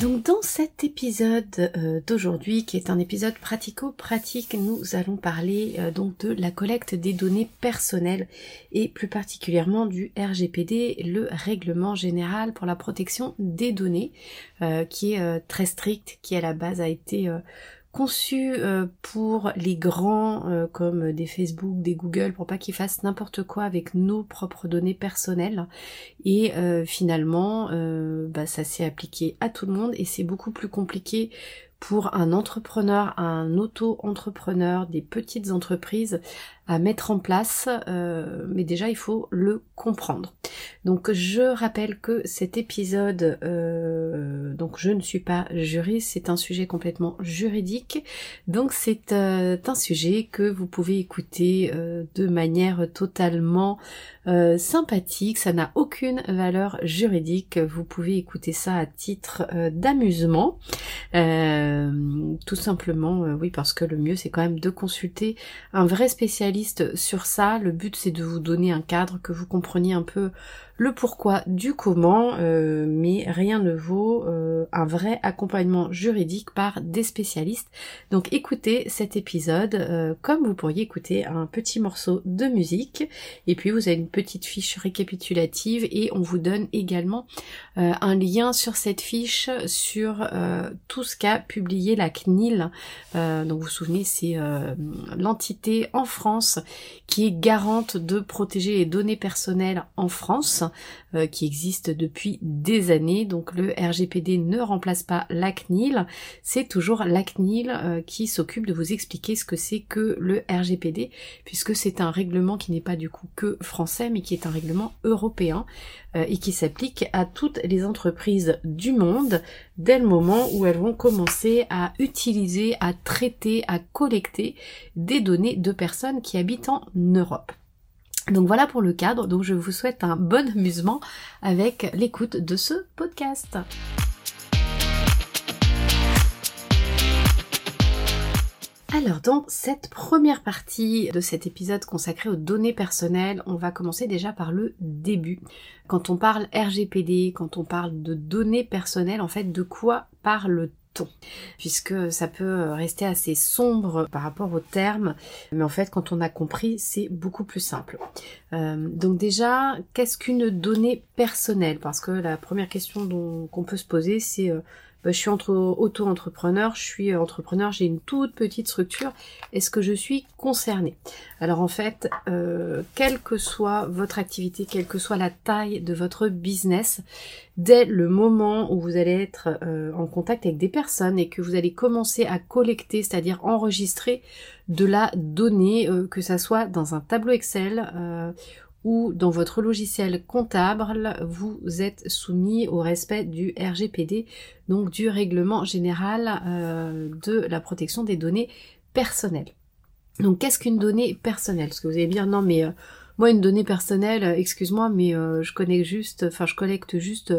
Donc dans cet épisode euh, d'aujourd'hui, qui est un épisode pratico-pratique, nous allons parler euh, donc de la collecte des données personnelles et plus particulièrement du RGPD, le règlement général pour la protection des données, euh, qui est très strict, qui à la base a été conçu euh, pour les grands euh, comme des Facebook, des Google, pour pas qu'ils fassent n'importe quoi avec nos propres données personnelles. Et euh, finalement, bah, ça s'est appliqué à tout le monde et c'est beaucoup plus compliqué pour un entrepreneur, un auto-entrepreneur, des petites entreprises à mettre en place, euh, mais déjà il faut le comprendre. Donc je rappelle que cet épisode, euh, donc je ne suis pas juriste, c'est un sujet complètement juridique, donc c'est euh, un sujet que vous pouvez écouter de manière totalement sympathique, ça n'a aucune valeur juridique, vous pouvez écouter ça à titre d'amusement, tout simplement, oui parce que le mieux c'est quand même de consulter un vrai spécialiste sur ça. Le but c'est de vous donner un cadre, que vous compreniez un peu le pourquoi du comment, euh, mais rien ne vaut euh, un vrai accompagnement juridique par des spécialistes. Donc écoutez cet épisode euh, comme vous pourriez écouter un petit morceau de musique, et puis vous avez une petite fiche récapitulative et on vous donne également un lien sur cette fiche sur tout ce qu'a publié la CNIL. donc vous vous souvenez, c'est l'entité en France qui est garante de protéger les données personnelles en France. Euh, qui existe depuis des années. Donc le RGPD ne remplace pas la CNIL, c'est toujours la CNIL euh, qui s'occupe de vous expliquer ce que c'est que le RGPD, puisque c'est un règlement qui n'est pas du coup que français, mais qui est un règlement européen euh, et qui s'applique à toutes les entreprises du monde dès le moment où elles vont commencer à utiliser, à traiter, à collecter des données de personnes qui habitent en Europe. Donc voilà pour le cadre, donc je vous souhaite un bon amusement avec l'écoute de ce podcast. Alors dans cette première partie de cet épisode consacré aux données personnelles, on va commencer déjà par le début. Quand on parle RGPD, quand on parle de données personnelles, en fait de quoi puisque ça peut rester assez sombre par rapport aux termes, mais en fait quand on a compris c'est beaucoup plus simple. Euh, donc déjà, qu'est-ce qu'une donnée personnelle? Parce que la première question qu'on peut se poser c'est euh, je suis entre auto-entrepreneur, je suis entrepreneur, j'ai une toute petite structure, est-ce que je suis concernée? Alors en fait, euh, quelle que soit votre activité, quelle que soit la taille de votre business, dès le moment où vous allez être euh, en contact avec des personnes et que vous allez commencer à collecter, c'est-à-dire enregistrer de la donnée, euh, que ça soit dans un tableau Excel ou dans votre logiciel comptable, vous êtes soumis au respect du RGPD, donc du règlement général euh, de la protection des données personnelles. Donc qu'est-ce qu'une donnée personnelle? Parce que vous allez dire non mais euh, moi une donnée personnelle, excuse-moi, mais euh, je connecte juste, enfin je collecte juste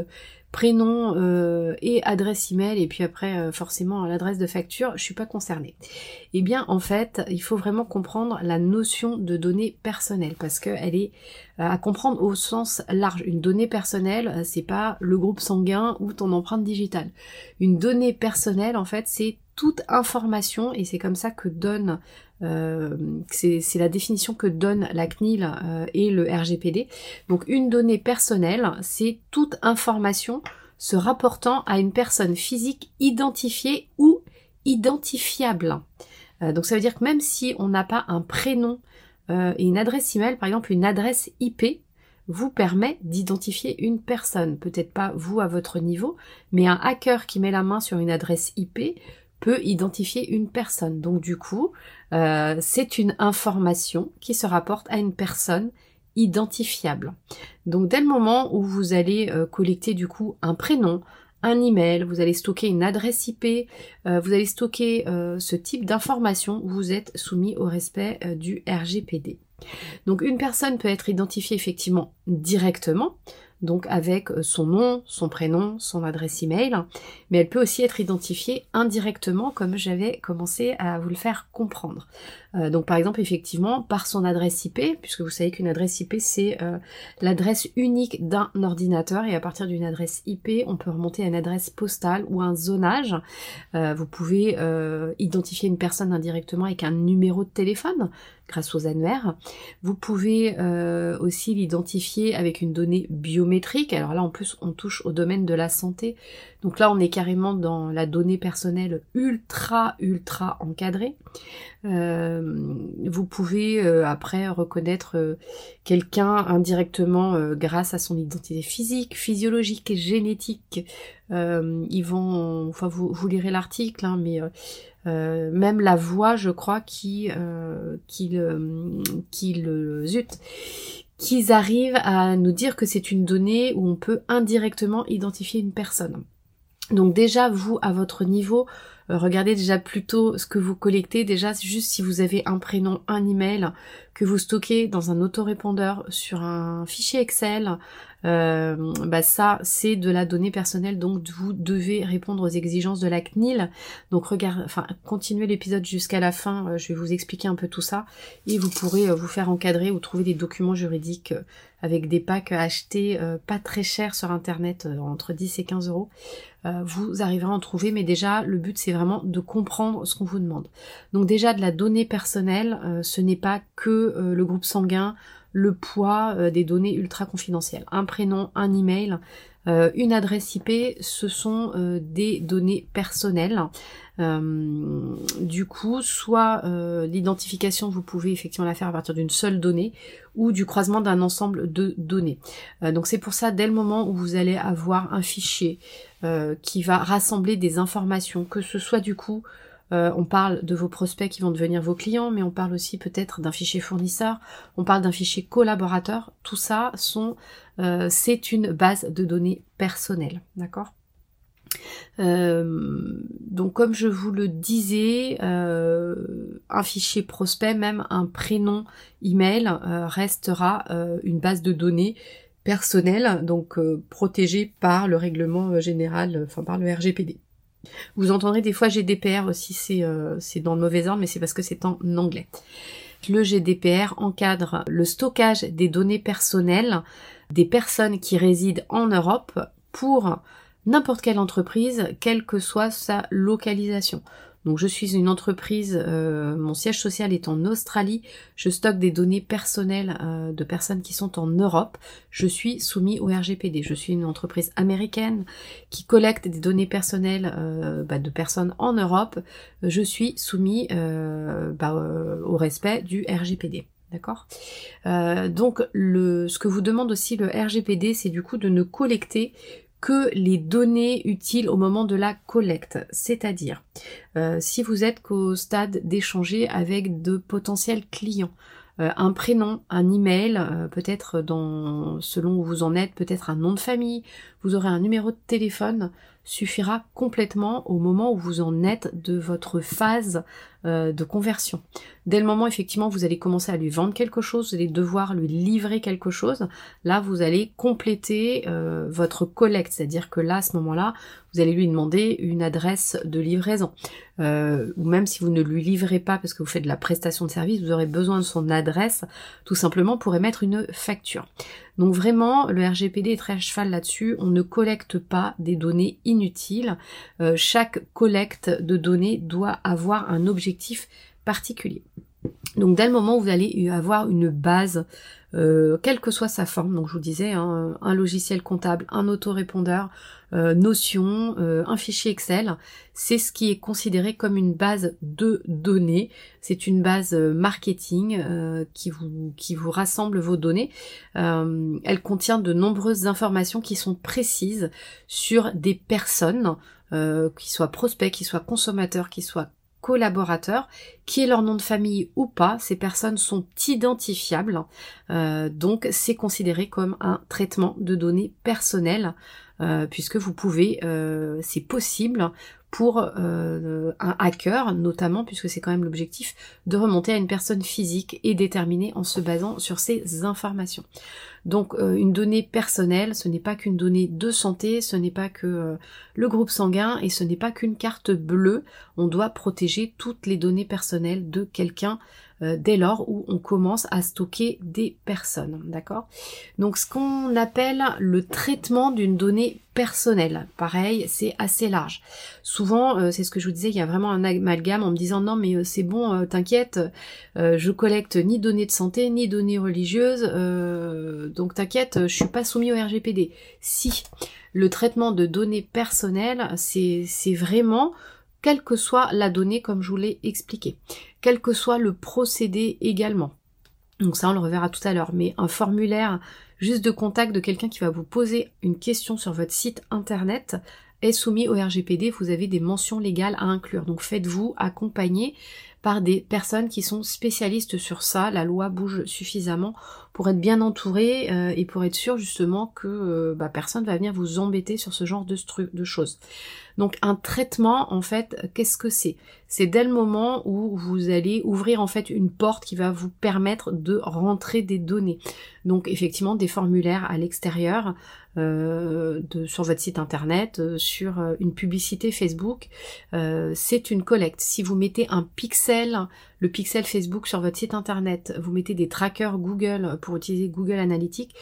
prénom euh, et adresse email et puis après euh, forcément l'adresse de facture, je suis pas concernée. Eh bien en fait, il faut vraiment comprendre la notion de données personnelles parce qu'elle est euh, à comprendre au sens large. Une donnée personnelle, c'est pas le groupe sanguin ou ton empreinte digitale. Une donnée personnelle en fait, c'est toute information et c'est comme ça que donne c'est la définition que donne la CNIL euh, et le RGPD. Donc une donnée personnelle, c'est toute information se rapportant à une personne physique identifiée ou identifiable. Euh, donc ça veut dire que même si on n'a pas un prénom euh, et une adresse email, par exemple une adresse IP, vous permet d'identifier une personne. Peut-être pas vous à votre niveau, mais un hacker qui met la main sur une adresse IP peut identifier une personne. Donc du coup, euh, c'est une information qui se rapporte à une personne identifiable. Donc dès le moment où vous allez euh, collecter du coup un prénom, un email, vous allez stocker une adresse IP, euh, vous allez stocker ce type d'informations, vous êtes soumis au respect du RGPD. Donc une personne peut être identifiée effectivement directement, donc avec euh, son nom, son prénom, son adresse email, mais elle peut aussi être identifiée indirectement comme j'avais commencé à vous le faire comprendre. Euh, donc par exemple effectivement par son adresse IP, puisque vous savez qu'une adresse IP c'est euh, l'adresse unique d'un ordinateur et à partir d'une adresse IP on peut remonter à une adresse postale ou un zonage. vous pouvez identifier une personne indirectement avec un numéro de téléphone grâce aux annuaires. Vous pouvez euh, aussi l'identifier avec une donnée biométrique. Alors là, en plus, on touche au domaine de la santé. Donc là, on est carrément dans la donnée personnelle ultra, ultra encadrée. Euh, vous pouvez euh, après reconnaître quelqu'un indirectement grâce à son identité physique, physiologique et génétique. ils vont, enfin, vous, lirez l'article, hein, mais euh, même la voix, je crois, qui, euh, qui le, qui le, zut, qu'ils arrivent à nous dire que c'est une donnée où on peut indirectement identifier une personne. Donc déjà, vous, à votre niveau, euh, regardez déjà plutôt ce que vous collectez. Déjà, juste si vous avez un prénom, un email que vous stockez dans un autorépondeur sur un fichier Excel, euh, bah ça c'est de la donnée personnelle donc vous devez répondre aux exigences de la CNIL donc regardez enfin continuez l'épisode jusqu'à la fin euh, je vais vous expliquer un peu tout ça et vous pourrez euh, vous faire encadrer ou trouver des documents juridiques avec des packs achetés pas très chers sur internet entre 10 et 15 euros. Vous arriverez à en trouver mais déjà le but c'est vraiment de comprendre ce qu'on vous demande. Donc déjà de la donnée personnelle ce n'est pas que le groupe sanguin le poids euh, des données ultra confidentielles. Un prénom, un email, euh, une adresse IP, ce sont euh, des données personnelles. du coup, soit l'identification, vous pouvez effectivement la faire à partir d'une seule donnée ou du croisement d'un ensemble de données. donc c'est pour ça, dès le moment où vous allez avoir un fichier qui va rassembler des informations, que ce soit du coup euh, on parle de vos prospects qui vont devenir vos clients, mais on parle aussi peut-être d'un fichier fournisseur, on parle d'un fichier collaborateur. Tout ça euh, c'est une base de données personnelle, d'accord? Euh, donc comme je vous le disais, un fichier prospect, même un prénom email restera une base de données personnelle, donc protégée par le règlement général, enfin par le RGPD. Vous entendrez des fois GDPR aussi, euh, c'est dans le mauvais ordre, mais c'est parce que c'est en anglais. Le GDPR encadre le stockage des données personnelles des personnes qui résident en Europe pour n'importe quelle entreprise, quelle que soit sa localisation. Donc je suis une entreprise, euh, mon siège social est en Australie, je stocke des données personnelles euh, de personnes qui sont en Europe, je suis soumis au RGPD. Je suis une entreprise américaine qui collecte des données personnelles euh, bah, de personnes en Europe, je suis soumis bah, au respect du RGPD. D'accord? Donc ce que vous demande aussi le RGPD, c'est du coup de ne collecter que les données utiles au moment de la collecte. C'est-à-dire, euh, si vous êtes qu'au stade d'échanger avec de potentiels clients, euh, un prénom, un email, euh, peut-être dans selon où vous en êtes, peut-être un nom de famille, vous aurez un numéro de téléphone, suffira complètement au moment où vous en êtes de votre phase euh, de conversion. Dès le moment effectivement vous allez commencer à lui vendre quelque chose, vous allez devoir lui livrer quelque chose, là vous allez compléter euh, votre collecte, c'est-à-dire que là à ce moment-là vous allez lui demander une adresse de livraison. Euh, ou même si vous ne lui livrez pas parce que vous faites de la prestation de service, vous aurez besoin de son adresse tout simplement pour émettre une facture. Donc vraiment, le RGPD est très à cheval là-dessus. On ne collecte pas des données inutiles. Chaque collecte de données doit avoir un objectif particulier. Donc dès le moment où vous allez avoir une base, euh, quelle que soit sa forme, donc je vous disais, hein, un logiciel comptable, un autorépondeur, euh, Notion, euh, un fichier Excel, c'est ce qui est considéré comme une base de données. C'est une base marketing qui vous qui vous rassemble vos données. elle contient de nombreuses informations qui sont précises sur des personnes, qui soient prospects, qui soient consommateurs, qui soient collaborateurs, qui est leur nom de famille ou pas, ces personnes sont identifiables, euh, donc c'est considéré comme un traitement de données personnelles, euh, puisque vous pouvez, euh, c'est possible pour un hacker, notamment, puisque c'est quand même l'objectif, de remonter à une personne physique et déterminer en se basant sur ces informations. Donc euh, une donnée personnelle, ce n'est pas qu'une donnée de santé, ce n'est pas que euh, le groupe sanguin et ce n'est pas qu'une carte bleue. On doit protéger toutes les données personnelles de quelqu'un euh, dès lors où on commence à stocker des personnes, d'accord? Donc ce qu'on appelle le traitement d'une donnée personnelle, pareil, c'est assez large. Souvent, euh, c'est ce que je vous disais, il y a vraiment un amalgame en me disant non mais euh, c'est bon, t'inquiète, je collecte ni données de santé ni données religieuses, donc t'inquiète, je suis pas soumis au RGPD. Si le traitement de données personnelles, c'est vraiment quelle que soit la donnée comme je vous l'ai expliqué, quel que soit le procédé également. Donc ça on le reverra tout à l'heure, mais un formulaire juste de contact de quelqu'un qui va vous poser une question sur votre site internet est soumis au RGPD, vous avez des mentions légales à inclure. Donc faites-vous accompagner par des personnes qui sont spécialistes sur ça. La loi bouge suffisamment pour être bien entouré euh, et pour être sûr justement que euh, bah, personne va venir vous embêter sur ce genre de, de choses. Donc un traitement, en fait, qu'est-ce que c'est? C'est dès le moment où vous allez ouvrir en fait une porte qui va vous permettre de rentrer des données. Donc effectivement des formulaires à l'extérieur, euh, sur votre site internet, euh, sur euh, une publicité Facebook, c'est une collecte. Si vous mettez un pixel, le pixel Facebook sur votre site internet, vous mettez des trackers Google pour utiliser Google Analytics,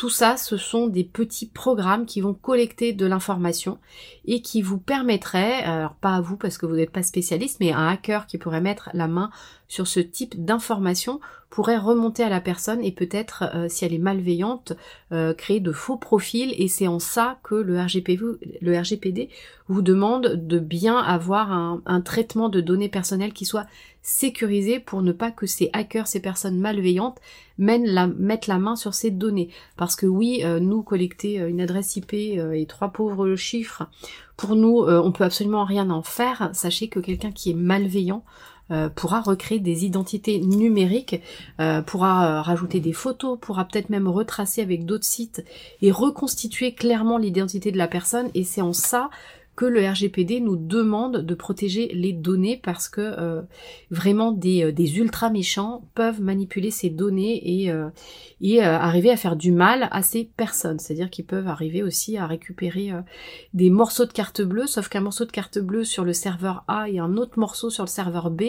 tout ça, ce sont des petits programmes qui vont collecter de l'information et qui vous permettraient, alors pas à vous parce que vous n'êtes pas spécialiste, mais un hacker qui pourrait mettre la main sur ce type d'information pourrait remonter à la personne et peut-être, euh, si elle est malveillante, euh, créer de faux profils. Et c'est en ça que le RGPD, le RGPD vous demande de bien avoir un, traitement de données personnelles qui soit sécurisé pour ne pas que ces hackers, ces personnes malveillantes, mettent la main sur ces données. Parce que oui, euh, nous collecter une adresse IP et trois pauvres chiffres, pour nous, on peut absolument rien en faire. Sachez que quelqu'un qui est malveillant euh, pourra recréer des identités numériques, euh, pourra euh, rajouter des photos, pourra peut-être même retracer avec d'autres sites et reconstituer clairement l'identité de la personne. Et c'est en ça le RGPD nous demande de protéger les données parce que euh, vraiment des, euh, des, ultra méchants peuvent manipuler ces données et, euh, et arriver à faire du mal à ces personnes. C'est-à-dire qu'ils peuvent arriver aussi à récupérer des morceaux de carte bleue, sauf qu'un morceau de carte bleue sur le serveur A et un autre morceau sur le serveur B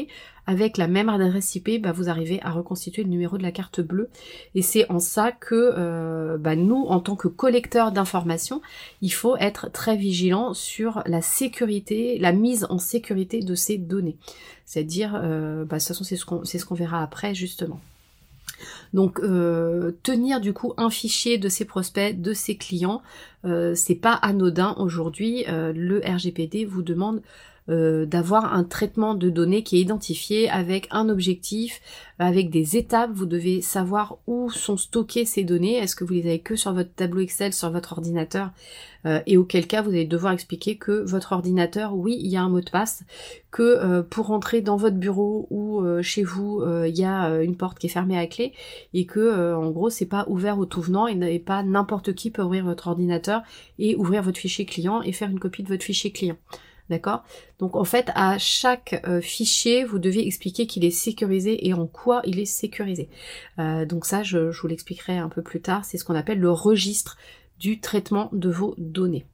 avec la même adresse IP, bah, vous arrivez à reconstituer le numéro de la carte bleue. Et c'est en ça que euh, bah, nous, en tant que collecteurs d'informations, il faut être très vigilant sur la sécurité, la mise en sécurité de ces données. C'est-à-dire, euh, bah, de toute façon, c'est ce qu'on verra après justement. Donc euh, tenir du coup un fichier de ses prospects, de ses clients, c'est pas anodin aujourd'hui. le RGPD vous demande euh, d'avoir un traitement de données qui est identifié avec un objectif, avec des étapes. Vous devez savoir où sont stockées ces données. Est-ce que vous les avez que sur votre tableau Excel, sur votre ordinateur euh, Et auquel cas, vous allez devoir expliquer que votre ordinateur, oui, il y a un mot de passe, que euh, pour rentrer dans votre bureau ou chez vous, il y a une porte qui est fermée à clé et que en gros, c'est pas ouvert au tout venant et pas n'importe qui peut ouvrir votre ordinateur et ouvrir votre fichier client et faire une copie de votre fichier client. D'accord? Donc en fait, à chaque euh, fichier, vous devez expliquer qu'il est sécurisé et en quoi il est sécurisé. Euh, donc ça, je, vous l'expliquerai un peu plus tard. C'est ce qu'on appelle le registre du traitement de vos données.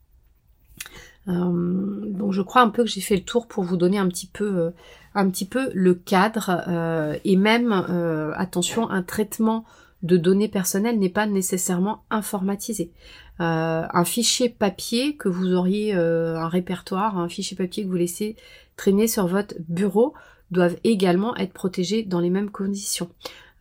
Euh, donc je crois un peu que j'ai fait le tour pour vous donner un petit peu, un petit peu le cadre et même attention, un traitement de données personnelles n'est pas nécessairement informatisé. Euh, un fichier papier que vous auriez, euh, un répertoire, un fichier papier que vous laissez traîner sur votre bureau, doivent également être protégés dans les mêmes conditions.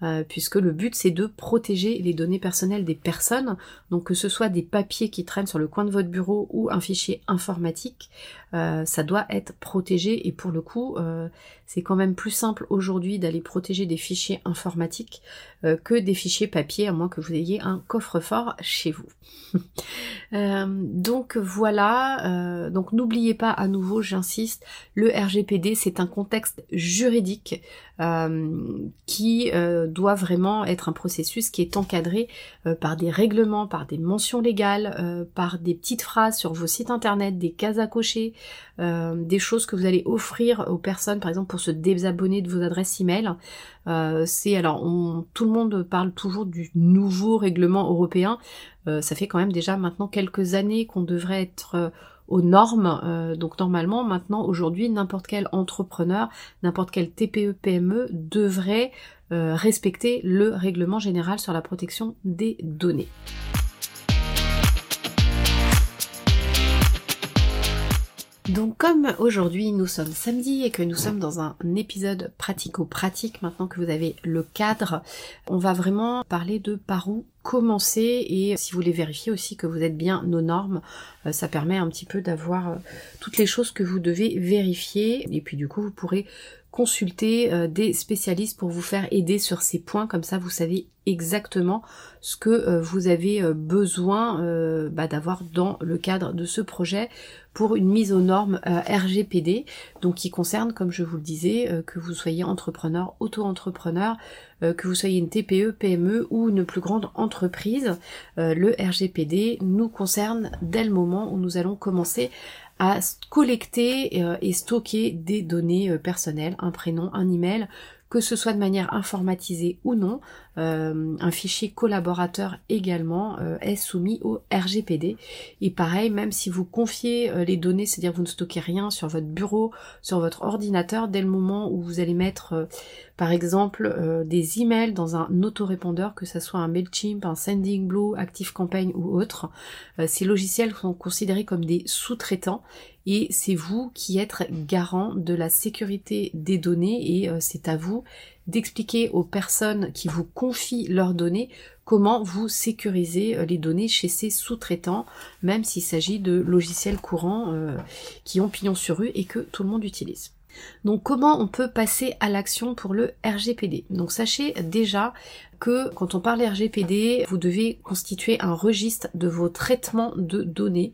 Euh, puisque le but c'est de protéger les données personnelles des personnes, donc que ce soit des papiers qui traînent sur le coin de votre bureau ou un fichier informatique, ça doit être protégé et pour le coup c'est quand même plus simple aujourd'hui d'aller protéger des fichiers informatiques que des fichiers papier à moins que vous ayez un coffre-fort chez vous. donc voilà, donc n'oubliez pas à nouveau, j'insiste, le RGPD c'est un contexte juridique qui doit vraiment être un processus qui est encadré euh, par des règlements, par des mentions légales, euh, par des petites phrases sur vos sites internet, des cases à cocher, euh, des choses que vous allez offrir aux personnes, par exemple pour se désabonner de vos adresses email. c'est alors tout le monde parle toujours du nouveau règlement européen. ça fait quand même déjà maintenant quelques années qu'on devrait être aux normes. donc normalement, maintenant, aujourd'hui, n'importe quel entrepreneur, n'importe quel TPE, PME devrait euh, respecter le règlement général sur la protection des données. Donc comme aujourd'hui nous sommes samedi et que nous sommes dans un épisode pratico-pratique, maintenant que vous avez le cadre, on va vraiment parler de par où commencer. Et si vous voulez vérifier aussi que vous êtes bien nos normes, euh, ça permet un petit peu d'avoir euh, toutes les choses que vous devez vérifier. Et puis du coup vous pourrez consulter euh, des spécialistes pour vous faire aider sur ces points, comme ça vous savez exactement ce que euh, vous avez euh, besoin bah, d'avoir dans le cadre de ce projet pour une mise aux normes RGPD, donc qui concerne, comme je vous le disais, que vous soyez entrepreneur, auto-entrepreneur, que vous soyez une TPE, PME ou une plus grande entreprise, le RGPD nous concerne dès le moment où nous allons commencer à collecter euh, et stocker des données euh, personnelles, un prénom, un email, que ce soit de manière informatisée ou non, euh, un fichier collaborateur également euh, est soumis au RGPD. Et pareil, même si vous confiez euh, les données, c'est-à-dire que vous ne stockez rien sur votre bureau, sur votre ordinateur, dès le moment où vous allez mettre par exemple des emails dans un autorépondeur, que ce soit un MailChimp, un SendingBlue, ActiveCampaign ou autre, ces logiciels sont considérés comme des sous-traitants et c'est vous qui êtes garant de la sécurité des données et c'est à vous d'expliquer aux personnes qui vous confient leurs données comment vous sécurisez euh, les données chez ces sous-traitants, même s'il s'agit de logiciels courants euh, qui ont pignon sur rue et que tout le monde utilise. Donc comment on peut passer à l'action pour le RGPD Donc sachez déjà que quand on parle RGPD, vous devez constituer un registre de vos traitements de données.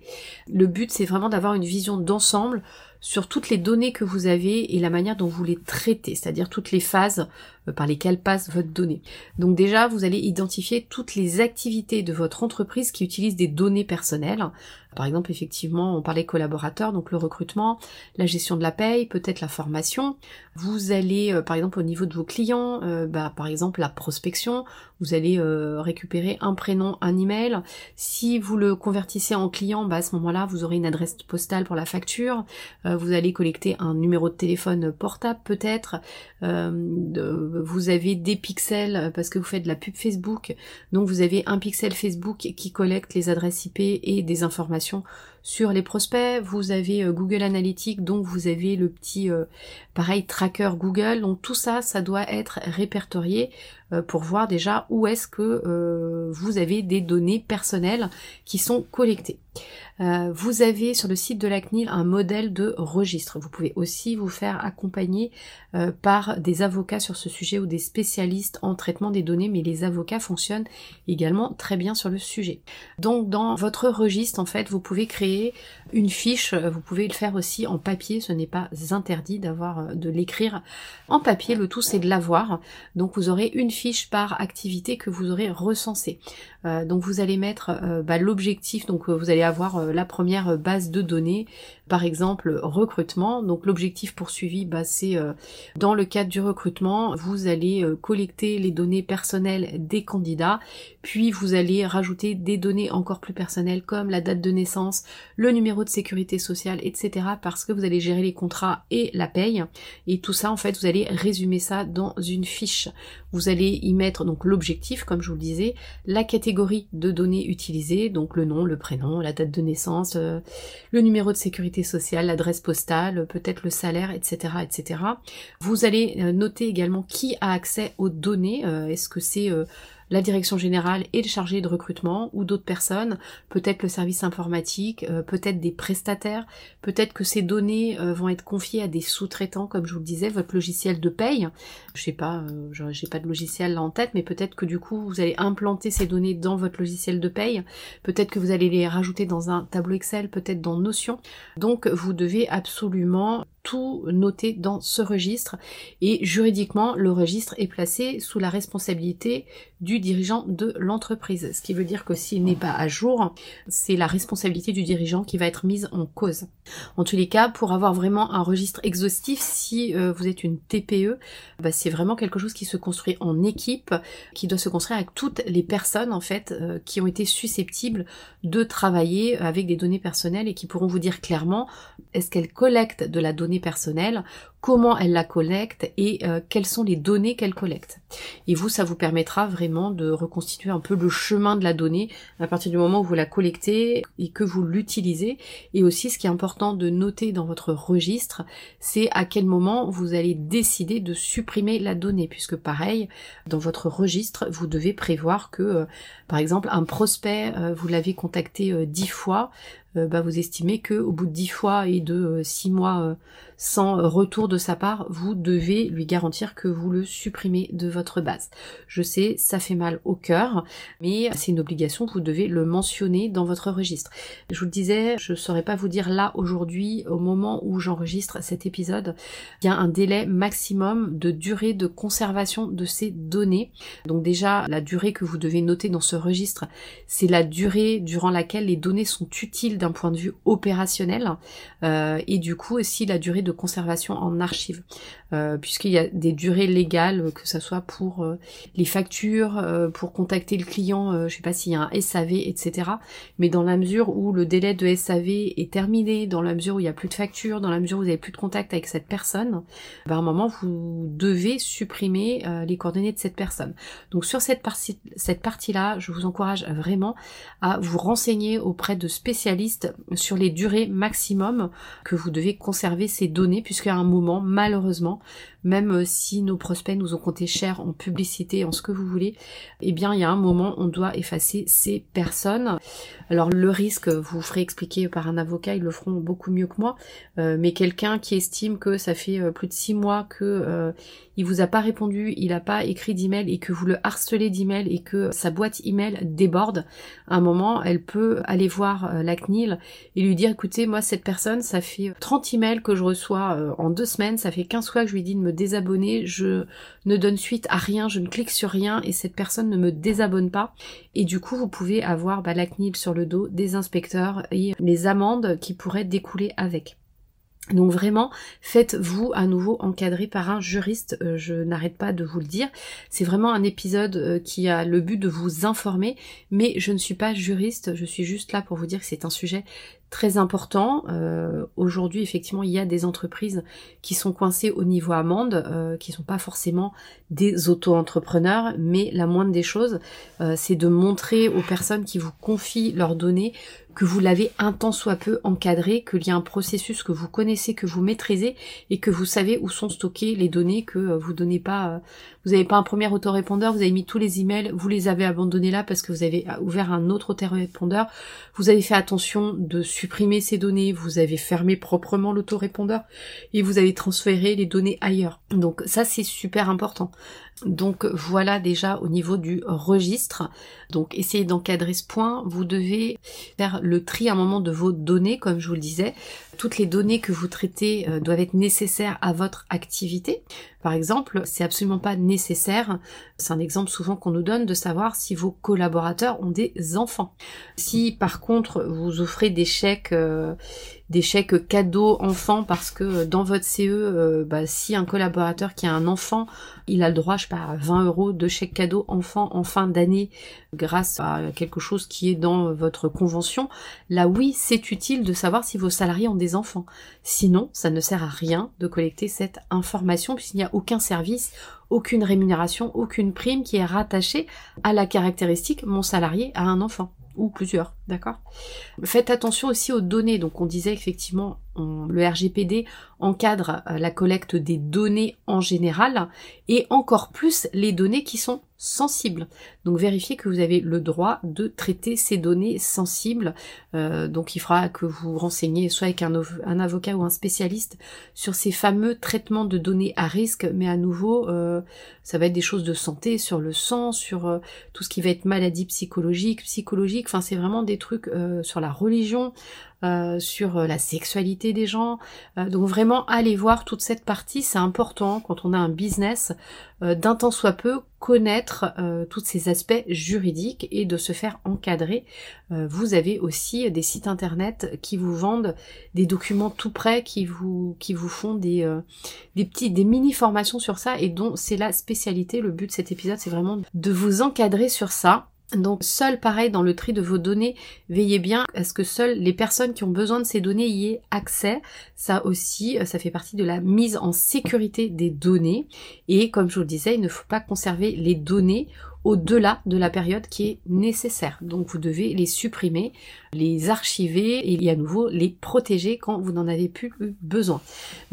Le but c'est vraiment d'avoir une vision d'ensemble sur toutes les données que vous avez et la manière dont vous les traitez, c'est-à-dire toutes les phases euh, par lesquelles passe votre donnée. Donc déjà, vous allez identifier toutes les activités de votre entreprise qui utilisent des données personnelles. Par exemple, effectivement, on parlait collaborateurs, donc le recrutement, la gestion de la paye, peut-être la formation. Vous allez, euh, par exemple, au niveau de vos clients, euh, bah, par exemple, la prospection, vous allez récupérer un prénom, un email. Si vous le convertissez en client, bah, à ce moment-là, vous aurez une adresse postale pour la facture. vous allez collecter un numéro de téléphone portable peut-être vous avez des pixels euh, parce que vous faites de la pub Facebook, donc vous avez un pixel Facebook qui collecte les adresses IP et des informations sur les prospects, vous avez euh, Google Analytics, donc vous avez le petit euh, pareil tracker Google, donc tout ça, ça doit être répertorié pour voir déjà où est-ce que vous avez des données personnelles qui sont collectées. Euh, vous avez sur le site de la CNIL un modèle de registre. Vous pouvez aussi vous faire accompagner euh, par des avocats sur ce sujet ou des spécialistes en traitement des données, mais les avocats fonctionnent également très bien sur le sujet. Donc dans votre registre, en fait, vous pouvez créer une fiche, vous pouvez le faire aussi en papier, ce n'est pas interdit d'avoir euh, de l'écrire en papier, le tout c'est de l'avoir. Donc vous aurez une fiche par activité que vous aurez recensée. donc vous allez mettre bah, l'objectif, donc vous allez avoir euh, la première base de données, par exemple recrutement. Donc l'objectif poursuivi, bah, c'est euh, dans le cadre du recrutement, vous allez euh, collecter les données personnelles des candidats, puis vous allez rajouter des données encore plus personnelles comme la date de naissance, le numéro de sécurité sociale, etc. parce que vous allez gérer les contrats et la paye. Et tout ça, en fait, vous allez résumer ça dans une fiche. Vous allez y mettre donc l'objectif, comme je vous le disais, la catégorie de données utilisées, donc le nom, le prénom, la date de naissance, euh, le numéro de sécurité sociale, l'adresse postale, peut-être le salaire, etc., etc. Vous allez euh, noter également qui a accès aux données. Euh, est-ce que c'est la direction générale et le chargé de recrutement ou d'autres personnes, peut-être le service informatique, euh, peut-être des prestataires, peut-être que ces données euh, vont être confiées à des sous-traitants, comme je vous le disais, votre logiciel de paye. Je sais pas, euh, j'ai pas de logiciel là en tête, mais peut-être que du coup vous allez implanter ces données dans votre logiciel de paye, peut-être que vous allez les rajouter dans un tableau Excel, peut-être dans Notion. Donc vous devez absolument tout noter dans ce registre et juridiquement le registre est placé sous la responsabilité du dirigeant de l'entreprise. Ce qui veut dire que s'il n'est pas à jour, c'est la responsabilité du dirigeant qui va être mise en cause. En tous les cas, pour avoir vraiment un registre exhaustif, si euh, vous êtes une TPE, bah, c'est vraiment quelque chose qui se construit en équipe, qui doit se construire avec toutes les personnes en fait euh, qui ont été susceptibles de travailler avec des données personnelles et qui pourront vous dire clairement est-ce qu'elles collectent de la donnée personnelle comment elle la collecte et euh, quelles sont les données qu'elle collecte. Et vous, ça vous permettra vraiment de reconstituer un peu le chemin de la donnée à partir du moment où vous la collectez et que vous l'utilisez. Et aussi, ce qui est important de noter dans votre registre, c'est à quel moment vous allez décider de supprimer la donnée, puisque pareil, dans votre registre, vous devez prévoir que, euh, par exemple, un prospect, euh, vous l'avez contacté dix fois, bah, vous estimez que au bout de dix fois et de six mois sans retour de sa part, vous devez lui garantir que vous le supprimez de votre base. Je sais, ça fait mal au cœur, mais c'est une obligation, vous devez le mentionner dans votre registre. Je vous le disais, je ne saurais pas vous dire là aujourd'hui, au moment où j'enregistre cet épisode, il y a un délai maximum de durée de conservation de ces données. Donc déjà, la durée que vous devez noter dans ce registre, c'est la durée durant laquelle les données sont utiles d'un point de vue opérationnel. Euh, et du coup, si la durée de conservation en archive, euh, puisqu'il y a des durées légales, que ce soit pour euh, les factures, euh, pour contacter le client, je sais pas s'il y a un SAV, etc. Mais dans la mesure où le délai de SAV est terminé, dans la mesure où il n'y a plus de facture, dans la mesure où vous n'avez plus de contact avec cette personne, ben, à un moment vous devez supprimer les coordonnées de cette personne. Donc sur cette partie, cette partie-là, je vous encourage vraiment à vous renseigner auprès de spécialistes sur les durées maximum que vous devez conserver ces données puisqu'à un moment, malheureusement, même euh, si nos prospects nous ont compté cher en publicité, en ce que vous voulez, eh bien, il y a un moment, on doit effacer ces personnes. Alors, le risque, vous ferez expliquer par un avocat, ils le feront beaucoup mieux que moi, euh, mais quelqu'un qui estime que ça fait euh, plus de six mois que il vous a pas répondu, il a pas écrit d'email et que vous le harcelez d'email et que sa boîte email déborde, à un moment, elle peut aller voir la CNIL et lui dire, écoutez, moi, cette personne, ça fait 30 emails que je reçois en deux semaines, ça fait 15 fois que je lui dis de me désabonner, je ne donne suite à rien, je ne clique sur rien et cette personne ne me désabonne pas. Et du coup, vous pouvez avoir bah, la CNIL sur le dos, des inspecteurs et les amendes qui pourraient découler avec. Donc vraiment, faites-vous à nouveau encadrer par un juriste, euh, je n'arrête pas de vous le dire. C'est vraiment un épisode euh, qui a le but de vous informer, mais je ne suis pas juriste, je suis juste là pour vous dire que c'est un sujet très important. Euh, aujourd'hui, effectivement, il y a des entreprises qui sont coincées au niveau amende, qui sont pas forcément des auto-entrepreneurs, mais la moindre des choses, c'est de montrer aux personnes qui vous confient leurs données que vous l'avez un temps soit peu encadré, qu'il y a un processus que vous connaissez, que vous maîtrisez et que vous savez où sont stockées les données, que vous donnez pas, vous n'avez pas un premier autorépondeur, vous avez mis tous les emails, vous les avez abandonnés là parce que vous avez ouvert un autre autorépondeur, vous avez fait attention de supprimer ces données, vous avez fermé proprement l'autorépondeur et vous avez transféré les données ailleurs. Donc ça c'est super important. Donc voilà déjà au niveau du registre. Donc essayez d'encadrer ce point. Vous devez faire le tri à un moment de vos données, comme je vous le disais. Toutes les données que vous traitez euh, doivent être nécessaires à votre activité. Par exemple, c'est absolument pas nécessaire, c'est un exemple souvent qu'on nous donne, de savoir si vos collaborateurs ont des enfants. Si par contre vous offrez des chèques, euh, des chèques cadeaux enfants parce que dans votre CE, euh, bah, si un collaborateur qui a un enfant, il a le droit, je sais pas, à 20 euros de chèque cadeau enfant en fin d'année grâce à quelque chose qui est dans votre convention, là oui, c'est utile de savoir si vos salariés ont des enfants. Sinon, ça ne sert à rien de collecter cette information puisqu'il n'y a aucun service, aucune rémunération, aucune prime qui est rattachée à la caractéristique mon salarié a un enfant ou plusieurs, d'accord? Faites attention aussi aux données. Donc on disait effectivement, le RGPD encadre euh, la collecte des données en général et encore plus les données qui sont sensibles. Donc vérifiez que vous avez le droit de traiter ces données sensibles. Euh, donc il faudra que vous renseignez soit avec un, avocat ou un spécialiste sur ces fameux traitements de données à risque, mais à nouveau, euh, ça va être des choses de santé, sur le sang, sur tout ce qui va être maladie psychologique, psychologique, enfin c'est vraiment des trucs sur la religion, euh, sur euh, la sexualité des gens. Euh, donc vraiment, allez voir toute cette partie, c'est important quand on a un business d'un temps soit peu connaître tous ces aspects juridiques et de se faire encadrer. vous avez aussi des sites internet qui vous vendent des documents tout prêts, qui vous qui vous font des des petits des mini formations sur ça et dont c'est la spécialité. Le but de cet épisode, c'est vraiment de vous encadrer sur ça donc seul pareil dans le tri de vos données, veillez bien à ce que seules les personnes qui ont besoin de ces données y aient accès. Ça aussi, euh, ça fait partie de la mise en sécurité des données. Et comme je vous le disais, il ne faut pas conserver les données au-delà de la période qui est nécessaire. Donc vous devez les supprimer, les archiver et à nouveau les protéger quand vous n'en avez plus besoin.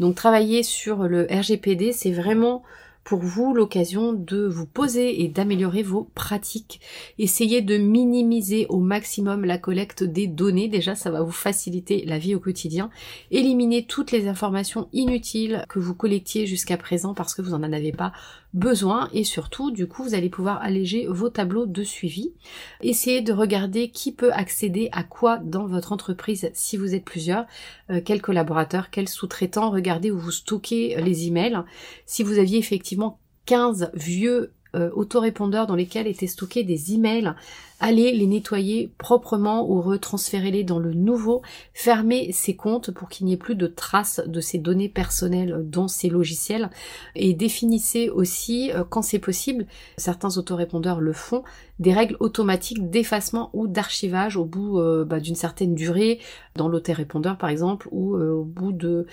Donc travailler sur le RGPD, c'est vraiment pour vous l'occasion de vous poser et d'améliorer vos pratiques. Essayez de minimiser au maximum la collecte des données. Déjà, ça va vous faciliter la vie au quotidien. Éliminez toutes les informations inutiles que vous collectiez jusqu'à présent parce que vous n'en avez pas besoin et surtout du coup vous allez pouvoir alléger vos tableaux de suivi. Essayez de regarder qui peut accéder à quoi dans votre entreprise si vous êtes plusieurs, euh, quels collaborateurs, quels sous-traitants, regardez où vous stockez les emails. Si vous aviez effectivement 15 vieux euh, autorépondeurs dans lesquels étaient stockés des emails. Allez les nettoyer proprement ou retransférez-les dans le nouveau, fermez ces comptes pour qu'il n'y ait plus de traces de ces données personnelles dans ces logiciels. Et définissez aussi, euh, quand c'est possible, certains autorépondeurs le font, des règles automatiques d'effacement ou d'archivage au bout euh, bah, d'une certaine durée, dans l'autorépondeur par exemple, ou euh, au bout de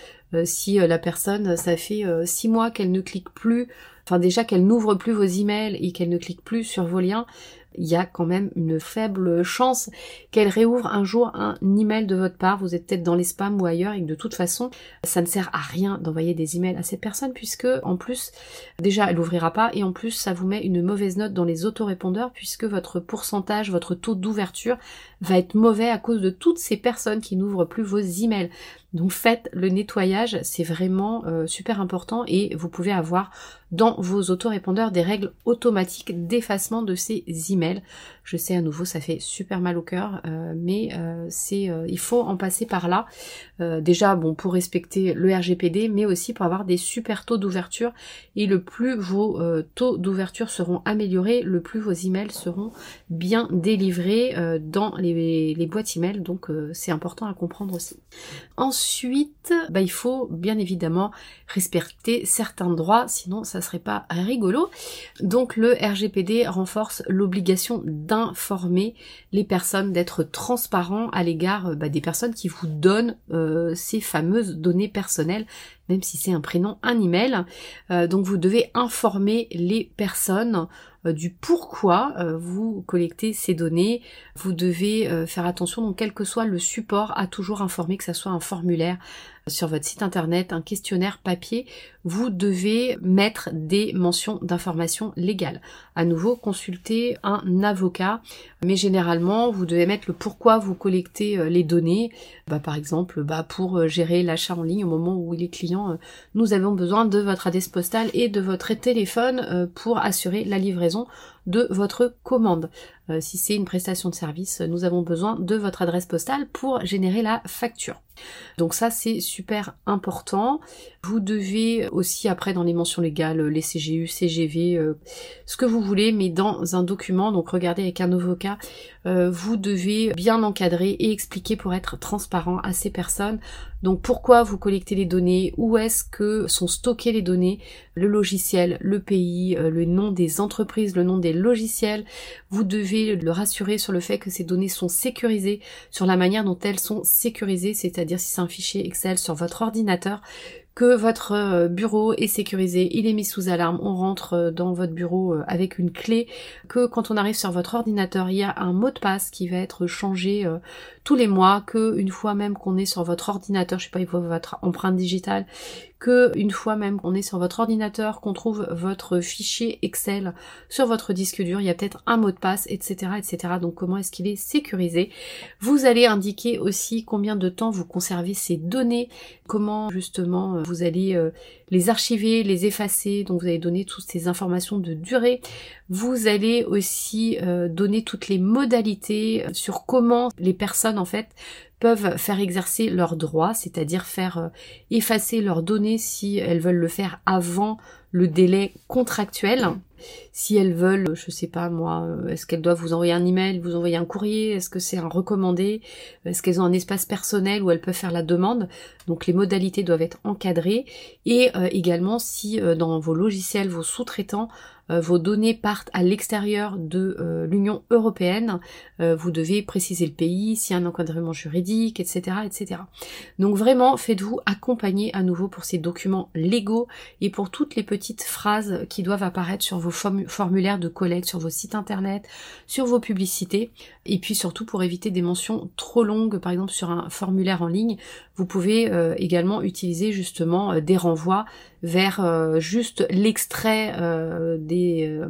si la personne, ça fait six mois qu'elle ne clique plus, enfin déjà qu'elle n'ouvre plus vos emails et qu'elle ne clique plus sur vos liens, il y a quand même une faible chance qu'elle réouvre un jour un email de votre part. Vous êtes peut-être dans les spams ou ailleurs et que de toute façon, ça ne sert à rien d'envoyer des emails à cette personne puisque en plus, déjà, elle n'ouvrira pas et en plus, ça vous met une mauvaise note dans les autorépondeurs puisque votre pourcentage, votre taux d'ouverture va être mauvais à cause de toutes ces personnes qui n'ouvrent plus vos emails. Donc faites le nettoyage, c'est vraiment euh, super important et vous pouvez avoir dans vos autorépondeurs des règles automatiques d'effacement de ces emails. Je sais à nouveau ça fait super mal au cœur, euh, mais euh, c'est euh, il faut en passer par là. déjà bon pour respecter le RGPD, mais aussi pour avoir des super taux d'ouverture. Et le plus vos taux d'ouverture seront améliorés, le plus vos emails seront bien délivrés dans les, boîtes email. Donc c'est important à comprendre aussi. Ensuite, bah, il faut bien évidemment respecter certains droits, sinon ça serait pas rigolo. Donc le RGPD renforce l'obligation d'un informer les personnes, d'être transparent à l'égard euh, bah, des personnes qui vous donnent euh, ces fameuses données personnelles, même si c'est un prénom, un email. Euh, donc vous devez informer les personnes du pourquoi vous collectez ces données. Vous devez faire attention, donc quel que soit le support, à toujours informer que ce soit un formulaire, sur votre site internet, un questionnaire papier, vous devez mettre des mentions d'informations légales. À nouveau, consultez un avocat, mais généralement, vous devez mettre le pourquoi vous collectez euh, les données. Bah, par exemple, bah, pour euh, gérer l'achat en ligne au moment où les clients, euh, nous avons besoin de votre adresse postale et de votre téléphone pour assurer la livraison de votre commande. si c'est une prestation de service, nous avons besoin de votre adresse postale pour générer la facture. Donc ça c'est super important. Vous devez aussi après dans les mentions légales, les CGU, CGV, ce que vous voulez, mais dans un document, donc regardez avec un avocat, vous devez bien encadrer et expliquer pour être transparent à ces personnes. Donc pourquoi vous collectez les données, où est-ce que sont stockées les données, le logiciel, le pays, euh, le nom des entreprises, le nom des logiciels. Vous devez le rassurer sur le fait que ces données sont sécurisées, sur la manière dont elles sont sécurisées, c'est-à-dire si c'est un fichier Excel sur votre ordinateur, que votre euh, bureau est sécurisé, il est mis sous alarme, on rentre euh, dans votre bureau euh, avec une clé, que quand on arrive sur votre ordinateur, il y a un mot de passe qui va être changé tous les mois, que une fois même qu'on est sur votre ordinateur, je sais pas, il faut votre empreinte digitale, que une fois même qu'on est sur votre ordinateur, qu'on trouve votre fichier Excel sur votre disque dur, il y a peut-être un mot de passe, etc., etc. Donc comment est-ce qu'il est sécurisé? Vous allez indiquer aussi combien de temps vous conservez ces données, comment justement vous allez euh, les archiver, les effacer, donc vous allez donner toutes ces informations de durée. Vous allez aussi euh, donner toutes les modalités euh, sur comment les personnes en fait peuvent faire exercer leurs droits, c'est-à-dire faire effacer leurs données si elles veulent le faire avant le délai contractuel. Si elles veulent, je sais pas moi, euh, est-ce qu'elles doivent vous envoyer un email, vous envoyer un courrier, est-ce que c'est un recommandé, est-ce qu'elles ont un espace personnel où elles peuvent faire la demande. Donc les modalités doivent être encadrées et euh, également si euh, dans vos logiciels, vos sous-traitants euh, vos données partent à l'extérieur de euh, l'Union européenne, euh, vous devez préciser le pays, s'il y a un encadrement juridique, etc., etc. Donc vraiment, faites-vous accompagner à nouveau pour ces documents légaux et pour toutes les petites phrases qui doivent apparaître sur vos formulaires de collecte, sur vos sites internet, sur vos publicités, et puis surtout pour éviter des mentions trop longues, par exemple sur un formulaire en ligne, vous pouvez également utiliser justement des renvois vers euh, juste l'extrait euh, des euh,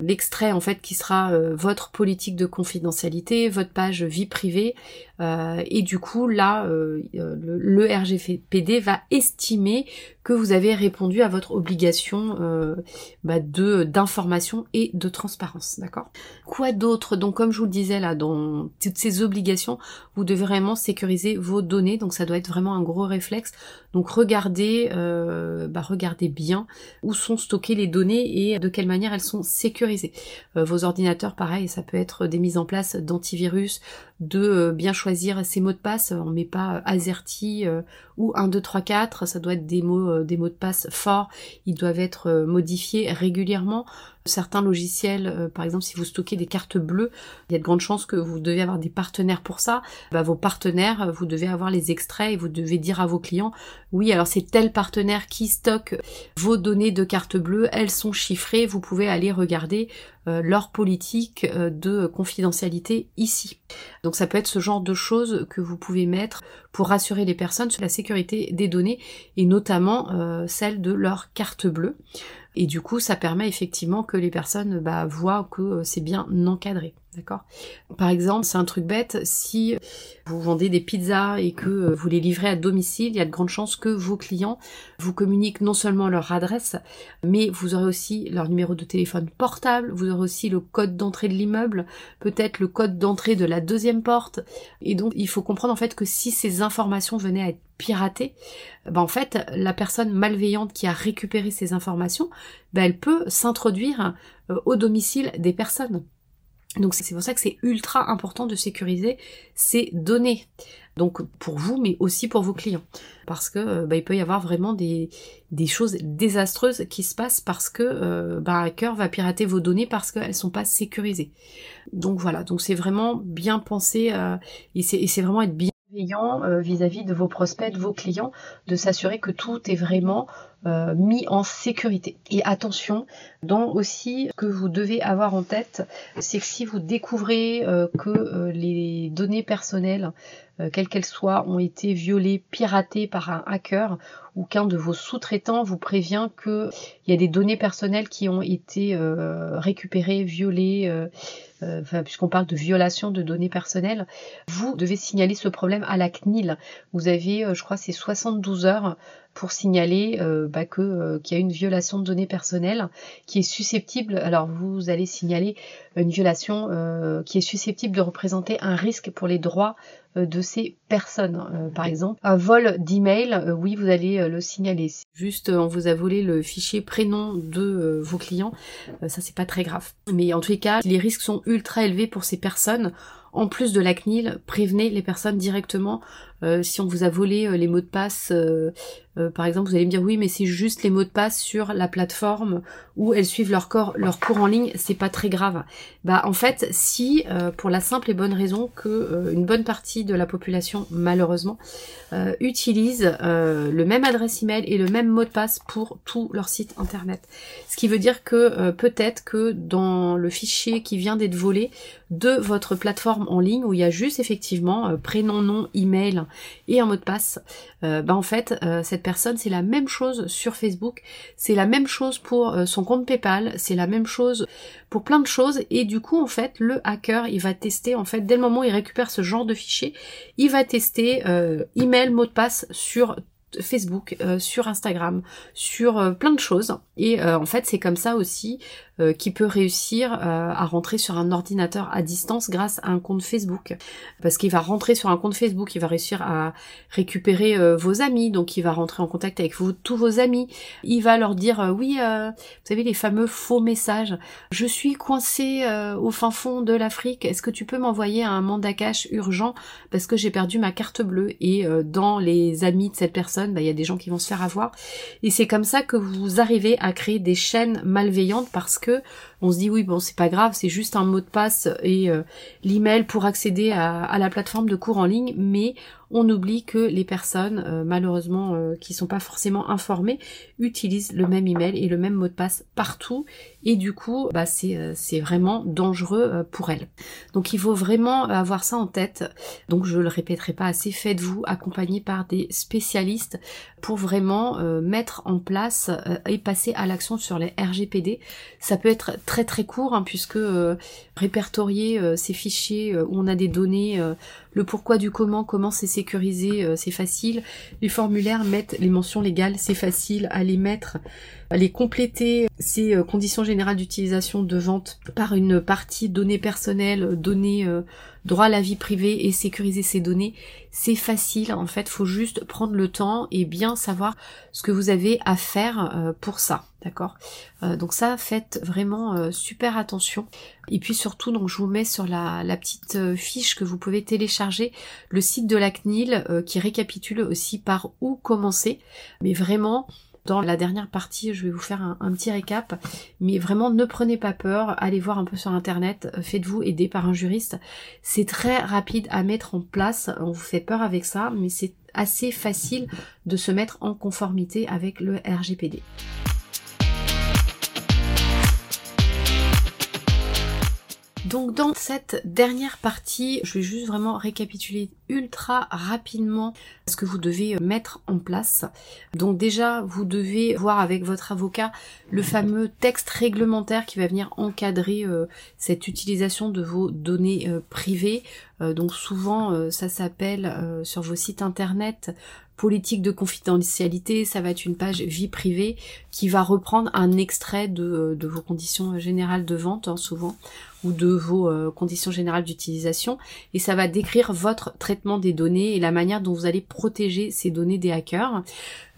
l'extrait en fait qui sera votre politique de confidentialité, votre page vie privée et du coup là le, RGPD va estimer que vous avez répondu à votre obligation bah, de d'information et de transparence, d'accord? Quoi d'autre? Donc comme je vous le disais là, dans toutes ces obligations, vous devez vraiment sécuriser vos données, donc ça doit être vraiment un gros réflexe. Donc regardez, euh, bah regardez bien où sont stockées les données et de quelle manière elles sont sécurisées. Euh, vos ordinateurs, pareil, ça peut être des mises en place d'antivirus, de euh, bien choisir ses mots de passe. On met pas AZERTY ou 1, 2, 3, 4, ça doit être des mots, des mots de passe forts. Ils doivent être modifiés régulièrement. Certains logiciels, euh, par exemple si vous stockez des cartes bleues, il y a de grandes chances que vous devez avoir des partenaires pour ça. Bah, vos partenaires, euh, vous devez avoir les extraits et vous devez dire à vos clients, oui alors c'est tel partenaire qui stocke vos données de cartes bleues, elles sont chiffrées, vous pouvez aller regarder euh, leur politique de confidentialité ici. Donc ça peut être ce genre de choses que vous pouvez mettre pour rassurer les personnes sur la sécurité des données et notamment celle de leur carte bleue. Et du coup, ça permet effectivement que les personnes bah, voient que euh, c'est bien encadré. D'accord Par exemple, c'est un truc bête, si vous vendez des pizzas et que vous les livrez à domicile, il y a de grandes chances que vos clients vous communiquent non seulement leur adresse, mais vous aurez aussi leur numéro de téléphone portable, vous aurez aussi le code d'entrée de l'immeuble, peut-être le code d'entrée de la deuxième porte. Et donc, il faut comprendre en fait que si ces informations venaient à être piratées, ben en fait, la personne malveillante qui a récupéré ces informations, ben elle peut s'introduire euh, au domicile des personnes. Donc c'est pour ça que c'est ultra important de sécuriser ces données. Donc pour vous, mais aussi pour vos clients. Parce que euh, bah, il peut y avoir vraiment des, des, choses désastreuses qui se passent parce que euh, bah, un hacker va pirater vos données parce qu'elles sont pas sécurisées. Donc voilà, donc c'est vraiment bien pensé euh, et c'est vraiment être bienveillant vis-à-vis de vos prospects, de vos clients, de s'assurer que tout est vraiment euh, mis en sécurité. Et attention, dans aussi ce que vous devez avoir en tête, c'est que si vous découvrez euh, que euh, les données personnelles, quelles qu'elles soient, ont été violées, piratées par un hacker ou qu'un de vos sous-traitants vous prévient qu'il y a des données personnelles qui ont été récupérées, violées, enfin, puisqu'on parle de violation de données personnelles, vous devez signaler ce problème à la CNIL. Vous avez, je crois, c'est 72 heures pour signaler euh, bah, que euh, qu'il y a une violation de données personnelles qui est susceptible. Alors vous allez signaler une violation euh, qui est susceptible de représenter un risque pour les droits de ces personnes. par exemple, un vol d'email, oui, vous allez le signaler. Juste, on vous a volé le fichier prénom de vos clients, ça c'est pas très grave. Mais en tous les cas, les risques sont ultra élevés pour ces personnes en plus de la CNIL, prévenez les personnes directement euh, si on vous a volé euh, les mots de passe, euh, par exemple, vous allez me dire oui, mais c'est juste les mots de passe sur la plateforme où elles suivent leur, corps, leur cours en ligne, c'est pas très grave. Bah en fait, si pour la simple et bonne raison que une bonne partie de la population, malheureusement, utilise le même adresse email et le même mot de passe pour tout leur site internet. Ce qui veut dire que peut-être que dans le fichier qui vient d'être volé de votre plateforme en ligne où il y a juste effectivement prénom, nom, email et un mot de passe, euh, bah en fait euh, cette personne c'est la même chose sur Facebook, c'est la même chose pour euh, son compte PayPal, c'est la même chose pour plein de choses. Et du coup en fait le hacker il va tester en fait dès le moment où il récupère ce genre de fichier, il va tester email, mot de passe sur Facebook, sur Instagram, sur plein de choses. Et en fait, c'est comme ça aussi euh, qui peut réussir euh, à rentrer sur un ordinateur à distance grâce à un compte Facebook. Parce qu'il va rentrer sur un compte Facebook, il va réussir à récupérer euh, vos amis, donc il va rentrer en contact avec vous, tous vos amis. Il va leur dire oui, vous savez les fameux faux messages. Je suis coincé au fin fond de l'Afrique. Est-ce que tu peux m'envoyer un mandat cash urgent parce que j'ai perdu ma carte bleue? Et dans les amis de cette personne, bah, il y a des gens qui vont se faire avoir. Et c'est comme ça que vous arrivez à créer des chaînes malveillantes parce que on se dit oui bon c'est pas grave, c'est juste un mot de passe et euh, l'email pour accéder à, la plateforme de cours en ligne, mais on oublie que les personnes euh, malheureusement euh, qui sont pas forcément informées utilisent le même email et le même mot de passe partout et du coup bah c'est c'est vraiment dangereux pour elles. Donc il faut vraiment avoir ça en tête. Donc je le répéterai pas assez, faites-vous accompagner par des spécialistes pour vraiment mettre en place et passer à l'action sur les RGPD. Ça peut être très très court hein, puisque euh, répertorier euh, ces fichiers euh, où on a des données, le pourquoi du comment, comment c'est sécurisé, c'est facile. Les formulaires mettent les mentions légales, c'est facile à les mettre, à les compléter. Ces conditions générales d'utilisation de vente par une partie données personnelles, données droit à la vie privée et sécuriser ses données, c'est facile. En fait, faut juste prendre le temps et bien savoir ce que vous avez à faire euh, pour ça. D'accord? Euh, Donc ça, faites vraiment euh, super attention. Et puis surtout, donc je vous mets sur la, la petite fiche que vous pouvez télécharger le site de la CNIL qui récapitule aussi par où commencer. Mais vraiment, dans la dernière partie, je vais vous faire un, petit récap, mais vraiment ne prenez pas peur, allez voir un peu sur internet, euh, faites-vous aider par un juriste. C'est très rapide à mettre en place, on vous fait peur avec ça, mais c'est assez facile de se mettre en conformité avec le RGPD. Donc dans cette dernière partie, je vais juste vraiment récapituler ultra rapidement ce que vous devez mettre en place. Donc déjà, vous devez voir avec votre avocat le fameux texte réglementaire qui va venir encadrer euh, cette utilisation de vos données euh, privées. Euh, donc souvent, ça s'appelle sur vos sites internet politique de confidentialité, ça va être une page vie privée qui va reprendre un extrait de, de vos conditions générales de vente, hein, souvent, ou de vos euh, conditions générales d'utilisation, et ça va décrire votre traitement des données et la manière dont vous allez protéger ces données des hackers.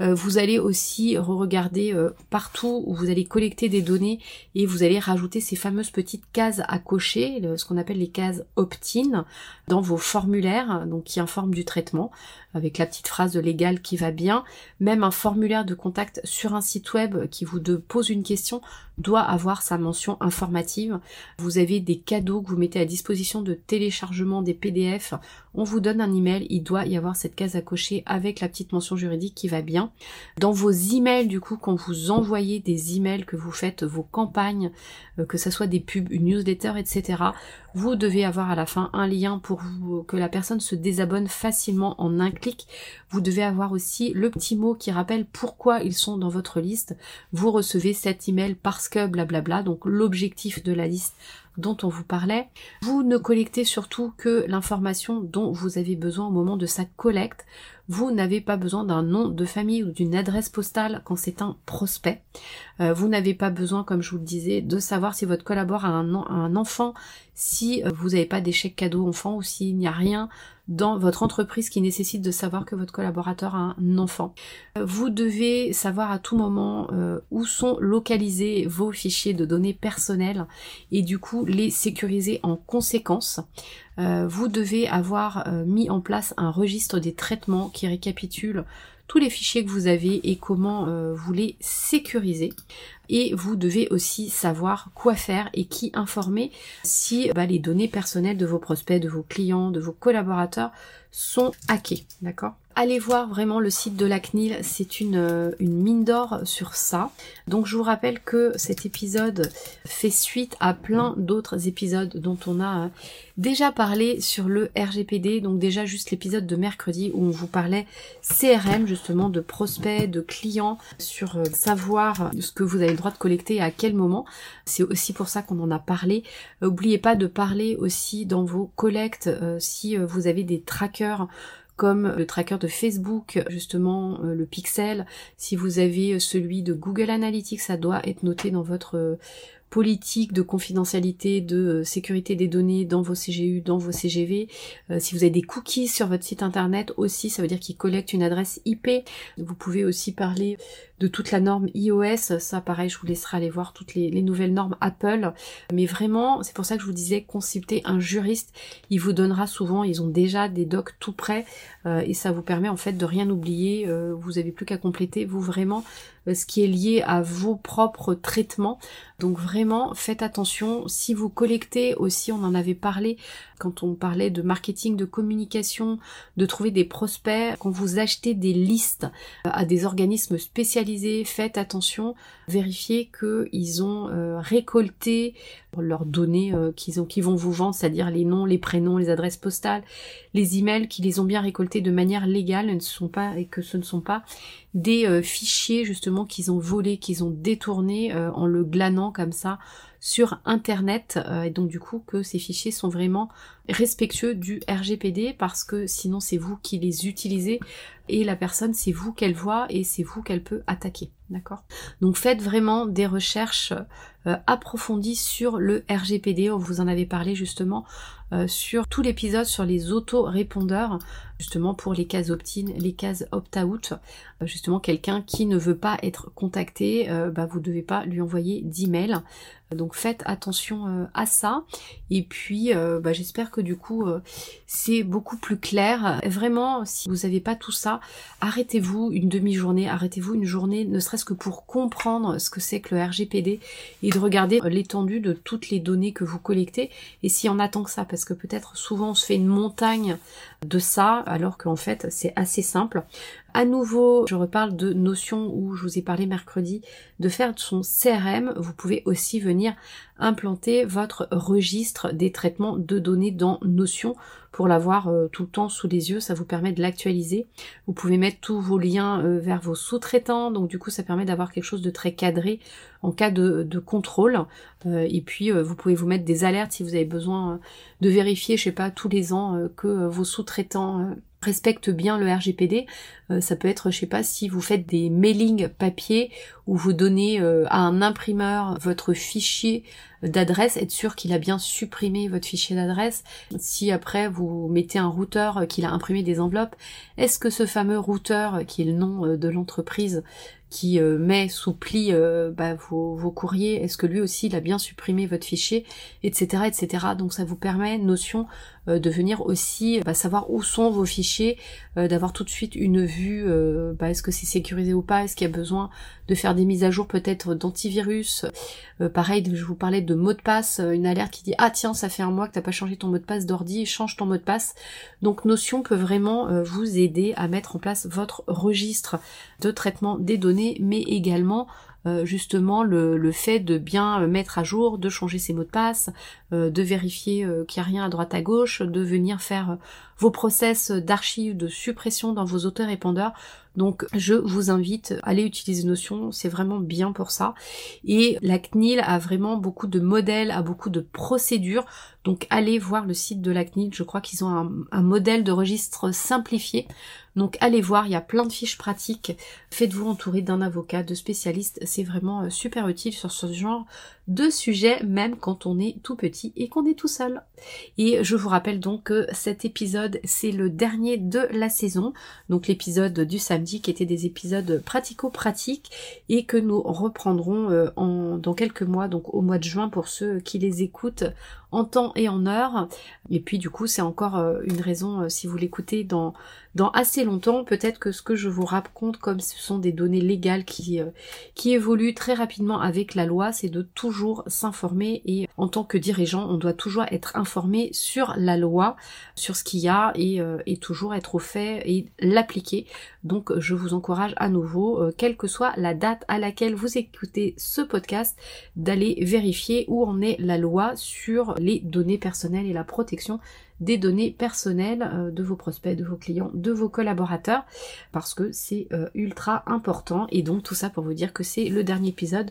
Euh, vous allez aussi re-regarder euh, partout où vous allez collecter des données et vous allez rajouter ces fameuses petites cases à cocher, ce qu'on appelle les cases opt-in, dans vos formulaires, donc qui informent du traitement, avec la petite phrase de légal qui va bien. Même un formulaire de contact sur un site web qui vous pose une question doit avoir sa mention informative. Vous avez des cadeaux que vous mettez à disposition de téléchargement des PDF. On vous donne un email, il doit y avoir cette case à cocher avec la petite mention juridique qui va bien. Dans vos emails, du coup, quand vous envoyez des emails, que vous faites vos campagnes, euh, que ce soit des pubs, une newsletter, etc., vous devez avoir à la fin un lien pour vous, que la personne se désabonne facilement en un clic. Vous devez avoir aussi le petit mot qui rappelle pourquoi ils sont dans votre liste. Vous recevez cet email parce que blablabla. Donc l'objectif de la liste dont on vous parlait. Vous ne collectez surtout que l'information dont vous avez besoin au moment de sa collecte. Vous n'avez pas besoin d'un nom de famille ou d'une adresse postale quand c'est un prospect. Euh, vous n'avez pas besoin, comme je vous le disais, de savoir si votre collaborateur a un, enfant, si euh, vous n'avez pas d'échec cadeau enfant ou s'il n'y a rien dans votre entreprise qui nécessite de savoir que votre collaborateur a un enfant. Euh, vous devez savoir à tout moment où sont localisés vos fichiers de données personnelles et du coup les sécuriser en conséquence. Euh, vous devez avoir mis en place un registre des traitements qui récapitule tous les fichiers que vous avez et comment vous les sécuriser. Et vous devez aussi savoir quoi faire et qui informer si bah, les données personnelles de vos prospects, de vos clients, de vos collaborateurs sont hackées. D'accord? Allez voir vraiment le site de la CNIL, c'est une, euh, une mine d'or sur ça. Donc je vous rappelle que cet épisode fait suite à plein d'autres épisodes dont on a euh, déjà parlé sur le RGPD, donc déjà juste l'épisode de mercredi où on vous parlait CRM justement de prospects, de clients, sur euh, savoir ce que vous avez le droit de collecter et à quel moment. C'est aussi pour ça qu'on en a parlé. N'oubliez pas de parler aussi dans vos collectes si vous avez des trackers comme le tracker de Facebook, justement euh, le pixel. Si vous avez celui de Google Analytics, ça doit être noté dans votre euh, politique de confidentialité, de euh, sécurité des données dans vos CGU, dans vos CGV. si vous avez des cookies sur votre site internet aussi, ça veut dire qu'ils collectent une adresse IP. Vous pouvez aussi parler de toute la norme iOS. Ça, pareil, je vous laisserai aller voir toutes les, nouvelles normes Apple. Mais vraiment, c'est pour ça que je vous disais, consultez un juriste. Il vous donnera souvent, ils ont déjà des docs tout prêts euh, et ça vous permet en fait de rien oublier. Euh, vous avez plus qu'à compléter, vous vraiment, euh, ce qui est lié à vos propres traitements. Donc vraiment, faites attention. Si vous collectez aussi, on en avait parlé quand on parlait de marketing, de communication, de trouver des prospects, quand vous achetez des listes à des organismes spécialisés faites attention, vérifiez qu'ils ont euh, récolté leurs données euh, qu'ils ont, qui vont vous vendre, c'est-à-dire les noms, les prénoms, les adresses postales, les emails, qu'ils les ont bien récoltés de manière légale, ne sont pas et que ce ne sont pas des euh, fichiers justement qu'ils ont volés, qu'ils ont détournés en le glanant comme ça sur internet et donc du coup que ces fichiers sont vraiment respectueux du RGPD parce que sinon c'est vous qui les utilisez et la personne c'est vous qu'elle voit et c'est vous qu'elle peut attaquer. D'accord Donc faites vraiment des recherches euh, approfondies sur le RGPD. On vous en avait parlé justement euh, sur tout l'épisode sur les auto-répondeurs, justement pour les cases opt-in, les cases opt-out. Euh, justement, quelqu'un qui ne veut pas être contacté, bah, vous ne devez pas lui envoyer d'email. Donc faites attention à ça. Et puis bah, j'espère que du coup c'est beaucoup plus clair. Vraiment, si vous n'avez pas tout ça, arrêtez-vous une demi-journée, arrêtez-vous une journée, ne serait-ce que pour comprendre ce que c'est que le RGPD et de regarder l'étendue de toutes les données que vous collectez et si en attend que ça, parce que peut-être souvent on se fait une montagne de ça, alors qu'en fait c'est assez simple. À nouveau, je reparle de notions où je vous ai parlé mercredi de faire son CRM. Vous pouvez aussi venir implanter votre registre des traitements de données dans Notion pour l'avoir euh, tout le temps sous les yeux. Ça vous permet de l'actualiser. Vous pouvez mettre tous vos liens euh, vers vos sous-traitants. Donc du coup, ça permet d'avoir quelque chose de très cadré en cas de, contrôle. Euh, et puis, vous pouvez vous mettre des alertes si vous avez besoin de vérifier, je sais pas, tous les ans que vos sous-traitants respecte bien le RGPD. Euh, ça peut être, je sais pas, si vous faites des mailings papier ou vous donnez euh, à un imprimeur votre fichier d'adresse, être sûr qu'il a bien supprimé votre fichier d'adresse. Si après vous mettez un routeur qu'il a imprimé des enveloppes, est-ce que ce fameux routeur qui est le nom de l'entreprise qui euh, met sous pli bah, vos, vos, courriers, est-ce que lui aussi il a bien supprimé votre fichier, etc. etc. Donc ça vous permet, notion euh, de venir aussi bah, savoir où sont vos fichiers, euh, d'avoir tout de suite une vue, euh, bah, est-ce que c'est sécurisé ou pas, est-ce qu'il y a besoin de faire des mises à jour peut-être d'antivirus. pareil, je vous parlais de mot de passe, une alerte qui dit ah tiens ça fait un mois que t'as pas changé ton mot de passe d'ordi, change ton mot de passe. Donc Notion peut vraiment vous aider à mettre en place votre registre de traitement des données, mais également euh, justement le, fait de bien mettre à jour, de changer ses mots de passe, euh, de vérifier euh, qu'il n'y a rien à droite à gauche, de venir faire vos process d'archives, de suppression dans vos auteurs-répondeurs. Donc je vous invite à aller utiliser Notion, c'est vraiment bien pour ça. Et la CNIL a vraiment beaucoup de modèles, a beaucoup de procédures. Donc allez voir le site de la CNIL, je crois qu'ils ont un, un modèle de registre simplifié. Donc allez voir, il y a plein de fiches pratiques. Faites-vous entourer d'un avocat, de spécialistes, c'est vraiment euh, super utile sur ce genre de sujet, même quand on est tout petit et qu'on est tout seul. Et je vous rappelle donc que cet épisode, c'est le dernier de la saison, donc l'épisode du samedi qui était des épisodes pratico-pratiques et que nous reprendrons euh, dans quelques mois, donc au mois de juin pour ceux qui les écoutent en temps et en heure. Et puis du coup, c'est encore euh, une raison, si vous l'écoutez dans dans assez longtemps, peut-être que ce que je vous raconte, comme ce sont des données légales qui, euh, qui évoluent très rapidement avec la loi, c'est de toujours s'informer et en tant que dirigeant, on doit toujours être informé sur la loi, sur ce qu'il y a et, euh, et, toujours être au fait et l'appliquer. Donc je vous encourage à nouveau, euh, quelle que soit la date à laquelle vous écoutez ce podcast, d'aller vérifier où en est la loi sur les données personnelles et la protection des données personnelles euh, de vos prospects, de vos clients, de vos collaborateurs, parce que c'est euh, ultra important. Et donc tout ça pour vous dire que c'est le dernier épisode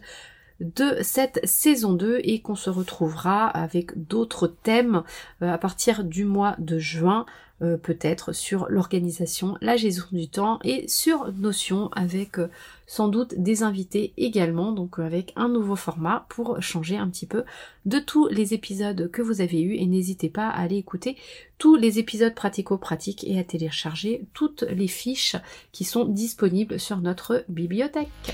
de cette saison 2 et qu'on se retrouvera avec d'autres thèmes euh, à partir du mois de juin euh, peut-être sur l'organisation, la gestion du temps et sur Notion avec euh, sans doute des invités également, donc avec un nouveau format pour changer un petit peu de tous les épisodes que vous avez eus et n'hésitez pas à aller écouter tous les épisodes pratico-pratiques et à télécharger toutes les fiches qui sont disponibles sur notre bibliothèque.